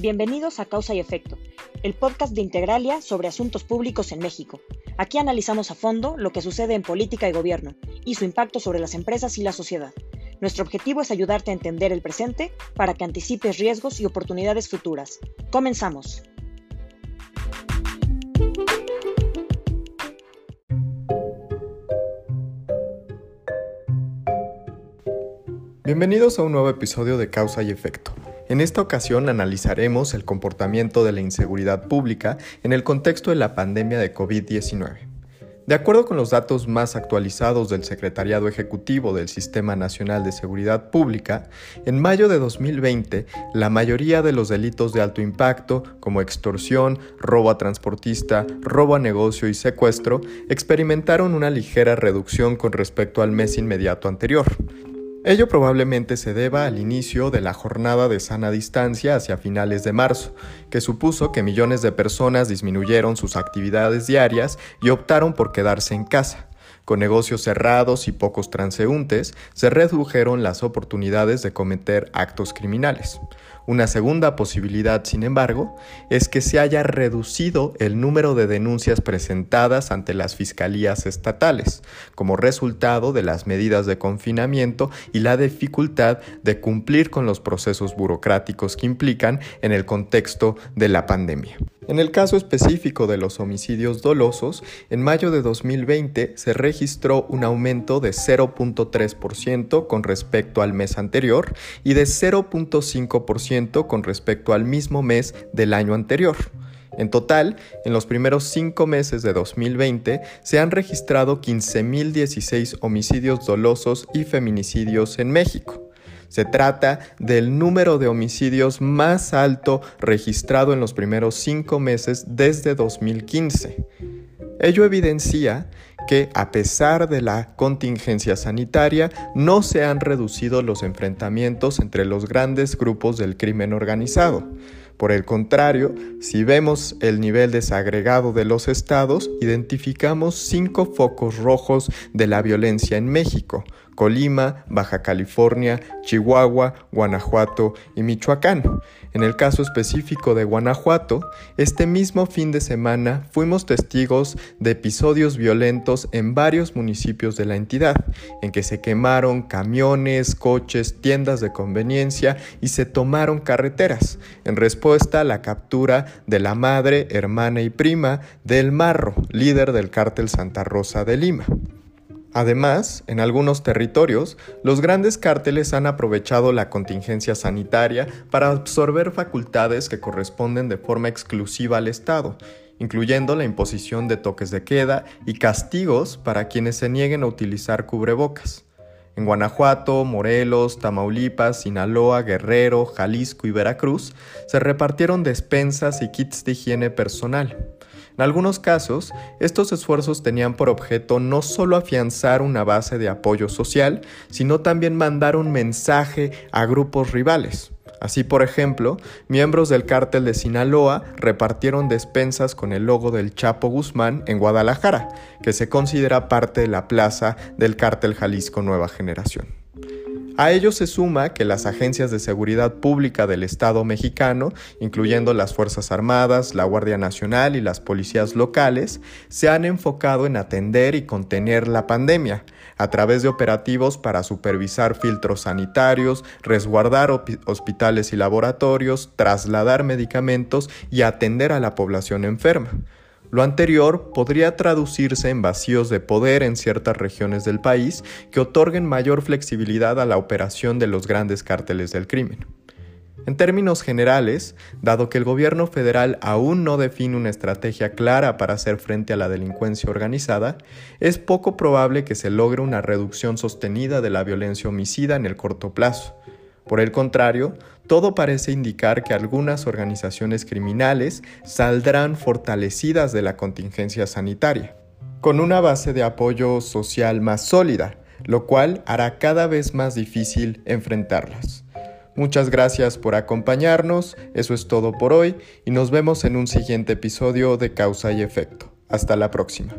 Bienvenidos a Causa y Efecto, el podcast de Integralia sobre asuntos públicos en México. Aquí analizamos a fondo lo que sucede en política y gobierno y su impacto sobre las empresas y la sociedad. Nuestro objetivo es ayudarte a entender el presente para que anticipes riesgos y oportunidades futuras. Comenzamos. Bienvenidos a un nuevo episodio de Causa y Efecto. En esta ocasión analizaremos el comportamiento de la inseguridad pública en el contexto de la pandemia de COVID-19. De acuerdo con los datos más actualizados del Secretariado Ejecutivo del Sistema Nacional de Seguridad Pública, en mayo de 2020, la mayoría de los delitos de alto impacto, como extorsión, robo a transportista, robo a negocio y secuestro, experimentaron una ligera reducción con respecto al mes inmediato anterior, Ello probablemente se deba al inicio de la jornada de sana distancia hacia finales de marzo, que supuso que millones de personas disminuyeron sus actividades diarias y optaron por quedarse en casa. Con negocios cerrados y pocos transeúntes, se redujeron las oportunidades de cometer actos criminales. Una segunda posibilidad, sin embargo, es que se haya reducido el número de denuncias presentadas ante las fiscalías estatales, como resultado de las medidas de confinamiento y la dificultad de cumplir con los procesos burocráticos que implican en el contexto de la pandemia. En el caso específico de los homicidios dolosos, en mayo de 2020 se registró un aumento de 0.3% con respecto al mes anterior y de 0.5% con respecto al mismo mes del año anterior. En total, en los primeros cinco meses de 2020 se han registrado 15.016 homicidios dolosos y feminicidios en México. Se trata del número de homicidios más alto registrado en los primeros cinco meses desde 2015. Ello evidencia que a pesar de la contingencia sanitaria, no se han reducido los enfrentamientos entre los grandes grupos del crimen organizado. Por el contrario, si vemos el nivel desagregado de los estados, identificamos cinco focos rojos de la violencia en México, Colima, Baja California, Chihuahua, Guanajuato y Michoacán. En el caso específico de Guanajuato, este mismo fin de semana fuimos testigos de episodios violentos en varios municipios de la entidad, en que se quemaron camiones, coches, tiendas de conveniencia y se tomaron carreteras, en respuesta a la captura de la madre, hermana y prima del Marro, líder del cártel Santa Rosa de Lima. Además, en algunos territorios, los grandes cárteles han aprovechado la contingencia sanitaria para absorber facultades que corresponden de forma exclusiva al Estado, incluyendo la imposición de toques de queda y castigos para quienes se nieguen a utilizar cubrebocas. En Guanajuato, Morelos, Tamaulipas, Sinaloa, Guerrero, Jalisco y Veracruz se repartieron despensas y kits de higiene personal. En algunos casos, estos esfuerzos tenían por objeto no solo afianzar una base de apoyo social, sino también mandar un mensaje a grupos rivales. Así, por ejemplo, miembros del cártel de Sinaloa repartieron despensas con el logo del Chapo Guzmán en Guadalajara, que se considera parte de la plaza del cártel Jalisco Nueva Generación. A ello se suma que las agencias de seguridad pública del Estado mexicano, incluyendo las Fuerzas Armadas, la Guardia Nacional y las policías locales, se han enfocado en atender y contener la pandemia, a través de operativos para supervisar filtros sanitarios, resguardar hospitales y laboratorios, trasladar medicamentos y atender a la población enferma. Lo anterior podría traducirse en vacíos de poder en ciertas regiones del país que otorguen mayor flexibilidad a la operación de los grandes cárteles del crimen. En términos generales, dado que el gobierno federal aún no define una estrategia clara para hacer frente a la delincuencia organizada, es poco probable que se logre una reducción sostenida de la violencia homicida en el corto plazo. Por el contrario, todo parece indicar que algunas organizaciones criminales saldrán fortalecidas de la contingencia sanitaria, con una base de apoyo social más sólida, lo cual hará cada vez más difícil enfrentarlas. Muchas gracias por acompañarnos, eso es todo por hoy y nos vemos en un siguiente episodio de Causa y Efecto. Hasta la próxima.